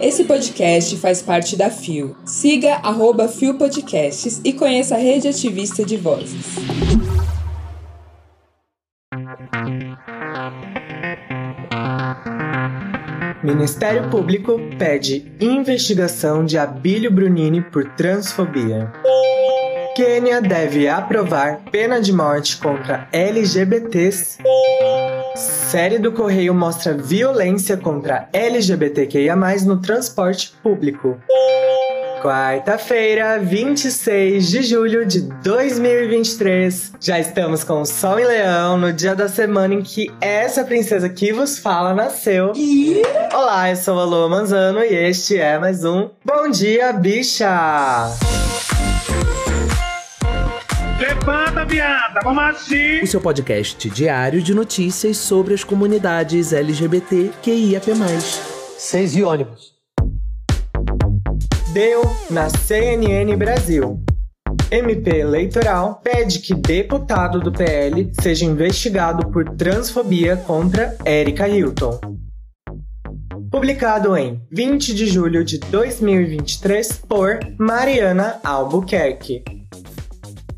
Esse podcast faz parte da FIO. Siga arroba FIO Podcasts e conheça a rede ativista de vozes. Ministério Público pede investigação de Abílio Brunini por transfobia. Quênia deve aprovar pena de morte contra LGBTs. Série do Correio mostra violência contra LGBTQIA+, no transporte público. Quarta-feira, 26 de julho de 2023. Já estamos com o Sol em Leão no dia da semana em que essa princesa que vos fala nasceu. Olá, eu sou a Lua Manzano e este é mais um Bom Dia Bicha! Viada, vamos assim! O seu podcast diário de notícias sobre as comunidades LGBT QIAP+. Seis e ônibus. Deu na CNN Brasil. MP Eleitoral pede que deputado do PL seja investigado por transfobia contra Erika Hilton. Publicado em 20 de julho de 2023 por Mariana Albuquerque.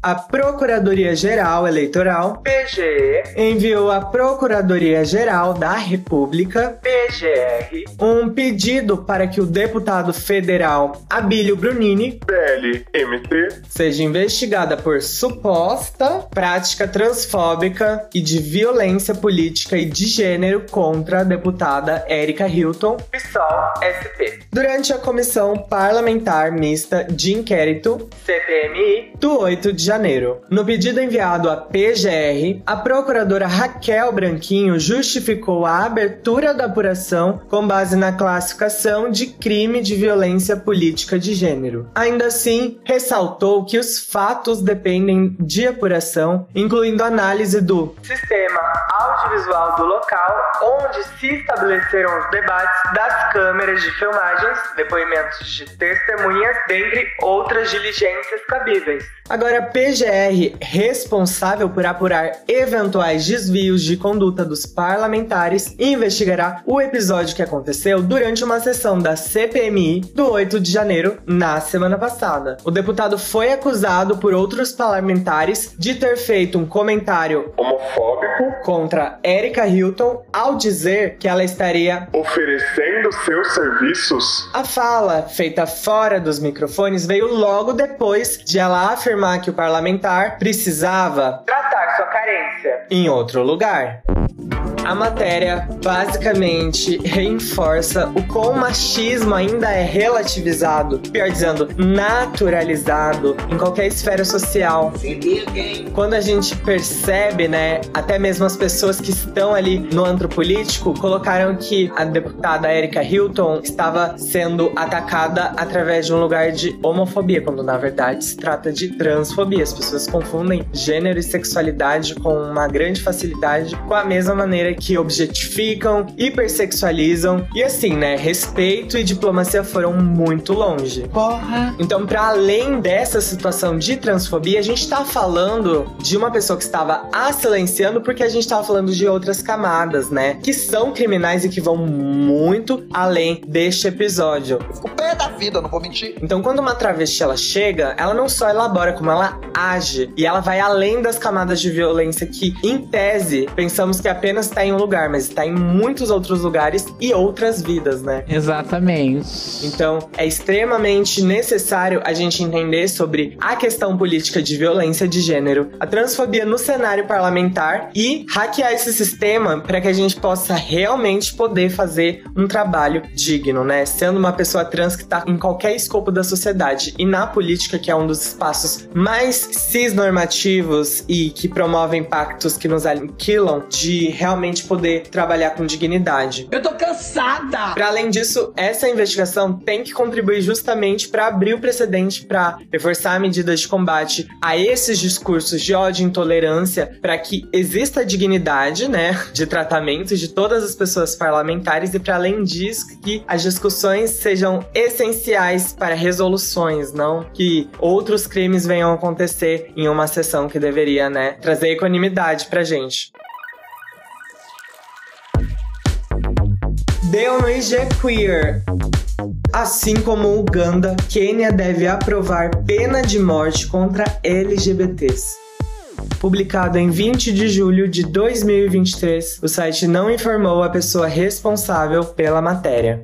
A Procuradoria-Geral Eleitoral, PGE, enviou à Procuradoria-Geral da República, PGR, um pedido para que o deputado federal Abílio Brunini, PLMT, seja investigada por suposta prática transfóbica e de violência política e de gênero contra a deputada Erika Hilton, PSOL SP. Durante a Comissão Parlamentar Mista de Inquérito, CPMI, do 8 de janeiro. No pedido enviado à PGR, a procuradora Raquel Branquinho justificou a abertura da apuração com base na classificação de crime de violência política de gênero. Ainda assim, ressaltou que os fatos dependem de apuração, incluindo análise do sistema audiovisual do local onde se estabeleceram os debates das câmeras de filmagens, depoimentos de testemunhas, dentre outras diligências cabíveis. Agora, PGR, responsável por apurar eventuais desvios de conduta dos parlamentares, investigará o episódio que aconteceu durante uma sessão da CPMI do 8 de janeiro, na semana passada. O deputado foi acusado por outros parlamentares de ter feito um comentário homofóbico, contra Erika Hilton ao dizer que ela estaria oferecendo seus serviços. A fala, feita fora dos microfones, veio logo depois de ela afirmar que o parlamentar precisava tratar sua carência em outro lugar. A matéria basicamente reforça o quão o machismo ainda é relativizado, pior dizendo, naturalizado em qualquer esfera social. Quando a gente percebe, né, até mesmo as pessoas que estão ali no antro político colocaram que a deputada Erika Hilton estava sendo atacada através de um lugar de homofobia, quando na verdade se trata de transfobia. As pessoas confundem gênero e sexualidade com uma grande facilidade com a mesma maneira que objetificam, hipersexualizam e assim, né, respeito e diplomacia foram muito longe. Porra! Então, para além dessa situação de transfobia, a gente tá falando de uma pessoa que estava a silenciando porque a gente tava falando de outras camadas, né? Que são criminais e que vão muito além deste episódio. O pé da vida, não vou mentir. Então, quando uma travesti ela chega, ela não só elabora, como ela age. E ela vai além das camadas de violência que, em tese, pensamos que apenas está em um lugar, mas está em muitos outros lugares e outras vidas, né? Exatamente. Então, é extremamente necessário a gente entender sobre a questão política de violência de gênero, a transfobia no cenário parlamentar e hackear esse sistema para que a gente possa realmente poder fazer um trabalho digno, né? Sendo uma pessoa trans que tá em qualquer escopo da sociedade e na política, que é um dos espaços mais cisnormativos e que promovem pactos que nos aniquilam, de realmente poder trabalhar com dignidade. Eu tô cansada! Para além disso, essa investigação tem que contribuir justamente para abrir o precedente para reforçar medidas de combate a esses discursos de ódio e intolerância, para que exista dignidade, né, de tratamento de todas as pessoas parlamentares e para além disso que as discussões sejam essenciais para resoluções, não que outros crimes venham a acontecer em uma sessão que deveria, né, trazer equanimidade pra gente. Deu no IG Queer. Assim como Uganda, Quênia deve aprovar pena de morte contra LGBTs. Publicado em 20 de julho de 2023, o site não informou a pessoa responsável pela matéria.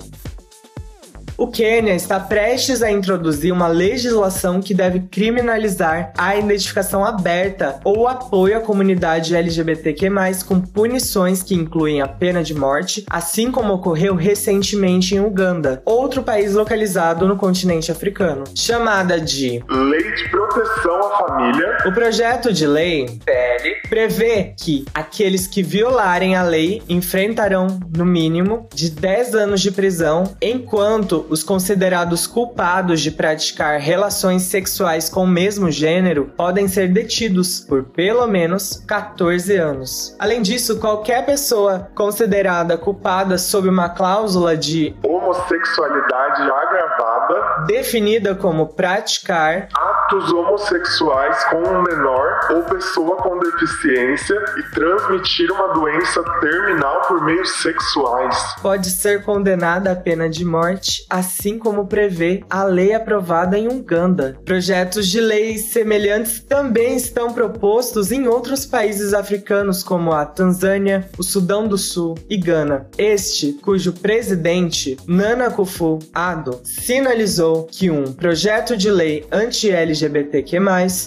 O Quênia está prestes a introduzir uma legislação que deve criminalizar a identificação aberta ou apoio à comunidade LGBTQ+, com punições que incluem a pena de morte, assim como ocorreu recentemente em Uganda, outro país localizado no continente africano. Chamada de Lei de Proteção à Família. O projeto de lei, PL, prevê que aqueles que violarem a lei enfrentarão, no mínimo, de 10 anos de prisão, enquanto os considerados culpados de praticar relações sexuais com o mesmo gênero podem ser detidos por pelo menos 14 anos. Além disso, qualquer pessoa considerada culpada sob uma cláusula de Homossexualidade agravada. definida como praticar Atos homossexuais com um menor ou pessoa com deficiência e transmitir uma doença terminal por meios sexuais. pode ser condenada à pena de morte, assim como prevê a lei aprovada em Uganda. Projetos de leis semelhantes também estão propostos em outros países africanos, como a Tanzânia, o Sudão do Sul e Gana. Este, cujo presidente, Nana Akufo-Addo, sinalizou que um projeto de lei anti-LGBTQ+,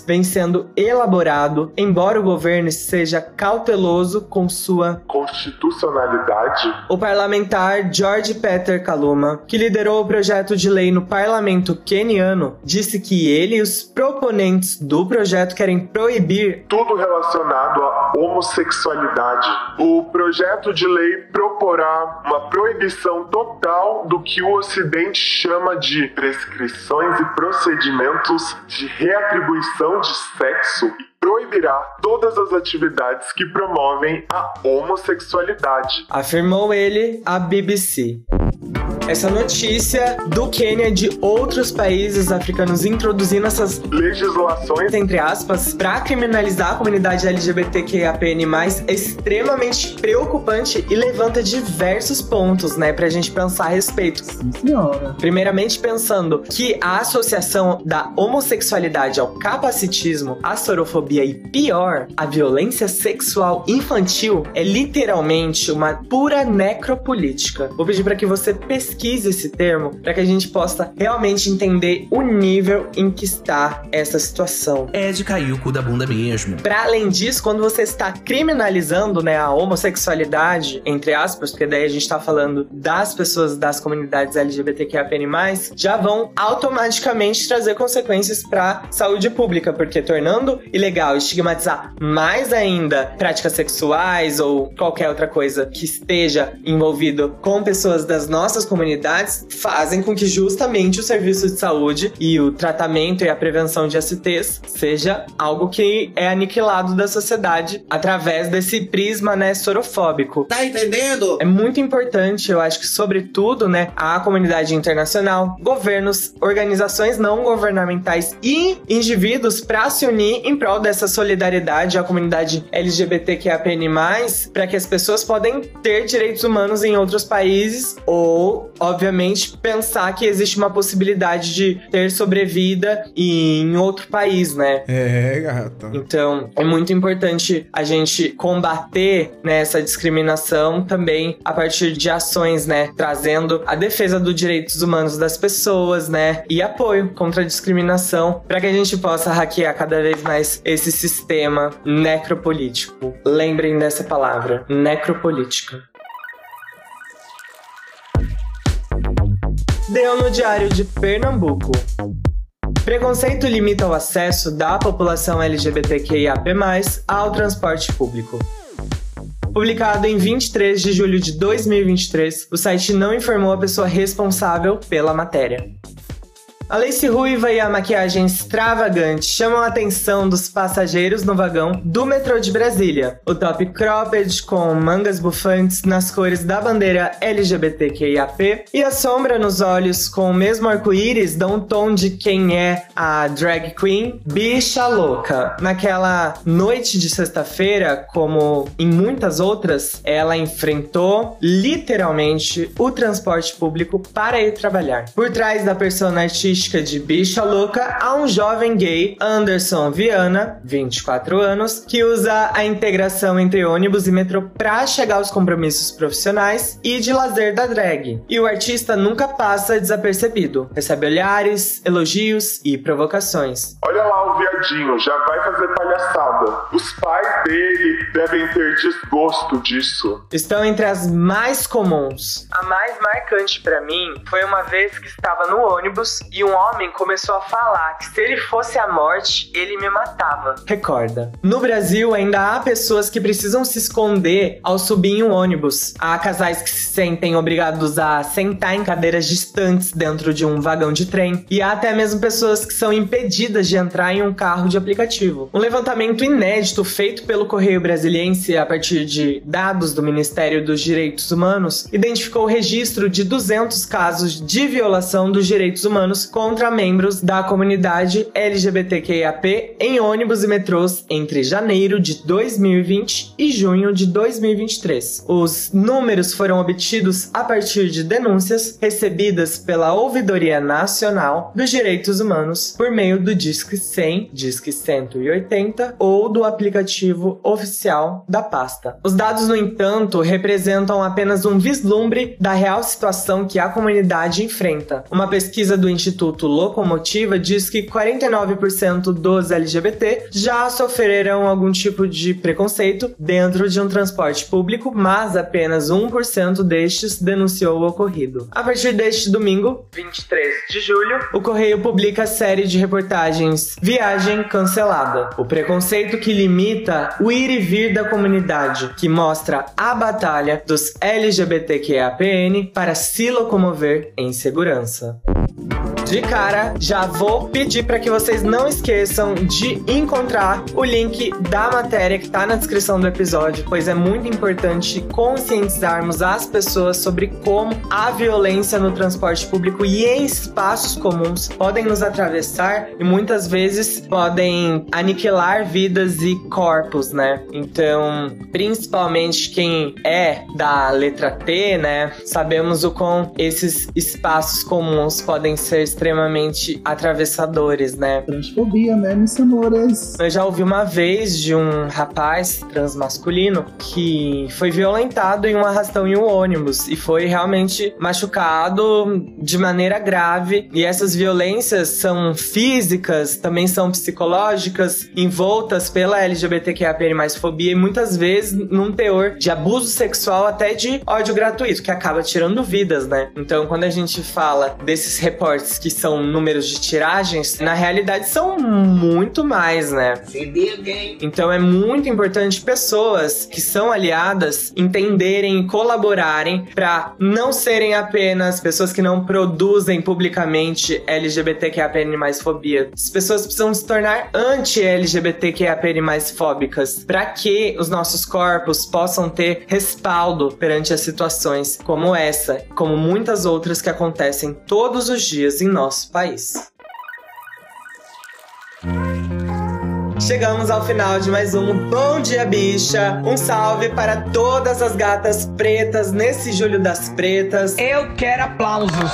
vem sendo elaborado, embora o governo seja cauteloso com sua Constitucionalidade. o parlamentar George Peter Kaluma, que liderou o projeto de lei no parlamento queniano, disse que ele e os proponentes do projeto querem proibir tudo relacionado à homossexualidade. O projeto de lei proporá uma proibição total do que o Ocidente chama de prescrições e procedimentos de reatribuição de sexo e proibirá todas as atividades que promovem a homossexualidade. afirmou ele à BBC. Essa notícia do Quênia e de outros países africanos introduzindo essas Legislações entre aspas, para criminalizar a comunidade LGBTQIAPN+, é extremamente preocupante e levanta diversos pontos, né, pra gente pensar a respeito. Senhora. Primeiramente pensando que a associação da homossexualidade ao capacitismo, à sorofobia e pior, a violência sexual infantil é literalmente uma pura necropolítica. Vou pedir para que você pesquise esse termo para que a gente possa realmente entender o nível em que está essa situação. É de cair o cu da bunda mesmo. Para além disso, quando você está criminalizando, né, a homossexualidade, entre aspas, porque daí a gente tá falando das pessoas das comunidades LGBTQIAPN+, já vão automaticamente trazer consequências para saúde pública, porque tornando ilegal estigmatizar mais ainda práticas sexuais ou qualquer outra coisa que esteja envolvido com pessoas das nossas comunidades, fazem com que justamente o serviço de saúde e o tratamento e a prevenção de STs seja algo que é aniquilado da sociedade através desse prisma, né, sorofóbico. Tá entendendo? É muito importante, eu acho que, sobretudo, né, a comunidade internacional, governos, organizações não governamentais e indivíduos para se unir em prol dessa solidariedade à comunidade LGBTQIAPN+, para que as pessoas podem ter direitos humanos em outros países ou, obviamente, pensar que existe uma possibilidade de ter sobrevida em outro país, né? É, gata. Então, é muito importante a gente combater né, essa discriminação também a partir de ações, né? Trazendo a defesa dos direitos humanos das pessoas, né? E apoio contra a discriminação para que a gente possa hackear cada vez mais esse sistema necropolítico. Lembrem dessa palavra, necropolítica. Deu no Diário de Pernambuco. Preconceito limita o acesso da população LGBTQIAP+, ao transporte público. Publicado em 23 de julho de 2023, o site não informou a pessoa responsável pela matéria. A lace ruiva e a maquiagem extravagante chamam a atenção dos passageiros no vagão do metrô de Brasília. O top cropped com mangas bufantes nas cores da bandeira LGBTQIAP e a sombra nos olhos com o mesmo arco-íris dão um tom de quem é a drag queen bicha louca. Naquela noite de sexta-feira, como em muitas outras, ela enfrentou literalmente o transporte público para ir trabalhar. Por trás da persona artística de bicha louca, há um jovem gay, Anderson Viana, 24 anos, que usa a integração entre ônibus e metrô para chegar aos compromissos profissionais e de lazer da drag. E o artista nunca passa desapercebido. Recebe olhares, elogios e provocações. Olha lá o viadinho, já vai fazer palhaçada. Os pais dele devem ter desgosto disso. Estão entre as mais comuns. A mais marcante para mim foi uma vez que estava no ônibus e um homem começou a falar que se ele fosse a morte, ele me matava. Recorda. No Brasil ainda há pessoas que precisam se esconder ao subir em um ônibus. Há casais que se sentem obrigados a sentar em cadeiras distantes dentro de um vagão de trem e há até mesmo pessoas que são impedidas de entrar em um carro de aplicativo. Um levantamento inédito feito pelo Correio Brasiliense a partir de dados do Ministério dos Direitos Humanos identificou o registro de 200 casos de violação dos direitos humanos contra membros da comunidade LGBTQIAP em ônibus e metrôs entre janeiro de 2020 e junho de 2023. Os números foram obtidos a partir de denúncias recebidas pela Ouvidoria Nacional dos Direitos Humanos por meio do Disque 100, Disque 180 ou do aplicativo oficial da pasta. Os dados, no entanto, representam apenas um vislumbre da real situação que a comunidade enfrenta. Uma pesquisa do Instituto Locomotiva diz que 49% dos LGBT já sofreram algum tipo de preconceito dentro de um transporte público, mas apenas 1% destes denunciou o ocorrido. A partir deste domingo, 23 de julho, o Correio publica a série de reportagens Viagem Cancelada. O preconceito que limita o ir e vir da comunidade, que mostra a batalha dos LGBTQIAPN para se locomover em segurança. De cara, já vou pedir para que vocês não esqueçam de encontrar o link da matéria que está na descrição do episódio, pois é muito importante conscientizarmos as pessoas sobre como a violência no transporte público e em espaços comuns podem nos atravessar e muitas vezes podem aniquilar vidas e corpos, né? Então, principalmente quem é da letra T, né? Sabemos o quão esses espaços comuns podem ser atravessadores, né? Transfobia, né, meus amores? Eu já ouvi uma vez de um rapaz transmasculino que foi violentado em um arrastão em um ônibus e foi realmente machucado de maneira grave. E essas violências são físicas, também são psicológicas, envoltas pela LGBTQIA+, fobia e muitas vezes num teor de abuso sexual até de ódio gratuito, que acaba tirando vidas, né? Então, quando a gente fala desses reportes que são números de tiragens, na realidade são muito mais, né? Então é muito importante pessoas que são aliadas entenderem e colaborarem para não serem apenas pessoas que não produzem publicamente LGBTQIAPN mais fobia. As pessoas precisam se tornar anti-LGBTQIAPN mais fóbicas para que os nossos corpos possam ter respaldo perante as situações como essa, como muitas outras que acontecem todos os dias em nosso país. Chegamos ao final de mais um Bom Dia Bicha. Um salve para todas as gatas pretas nesse Julho das Pretas. Eu quero aplausos.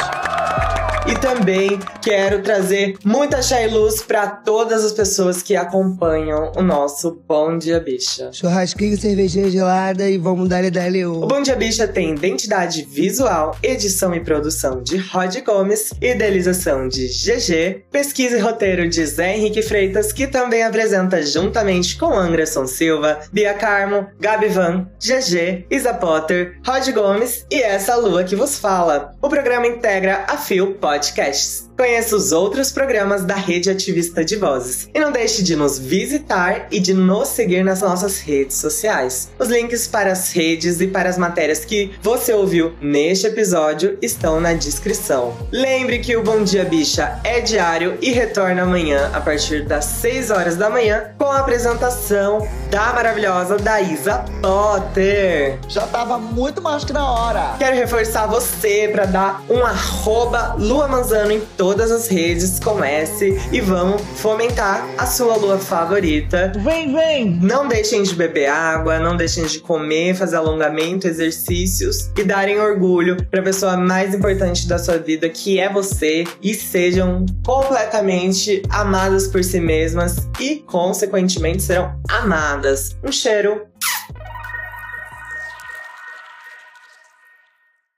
E também quero trazer muita chá e luz para todas as pessoas que acompanham o nosso Bom Dia Bicha. Churrasquinho, cervejinha gelada e vamos dar dali O o. Bom Dia Bicha tem identidade visual, edição e produção de Rod Gomes, idealização de GG, pesquisa e roteiro de Zé Henrique Freitas, que também apresenta juntamente com Anderson Silva, Bia Carmo, Gabi Van, GG, Isa Potter, Rod Gomes e essa lua que vos fala. O programa integra a Fio Podcasts. Conheça os outros programas da Rede Ativista de Vozes. E não deixe de nos visitar e de nos seguir nas nossas redes sociais. Os links para as redes e para as matérias que você ouviu neste episódio estão na descrição. Lembre que o Bom Dia Bicha é diário e retorna amanhã a partir das 6 horas da manhã com a apresentação da maravilhosa Daísa Potter. Já tava muito mais que na hora. Quero reforçar você para dar um arroba Lua Manzano em todas as redes com S e vamos fomentar a sua lua favorita. Vem, vem! Não deixem de beber água, não deixem de comer, fazer alongamento, exercícios e darem orgulho para a pessoa mais importante da sua vida, que é você, e sejam completamente amadas por si mesmas e, consequentemente, serão amadas. Um cheiro,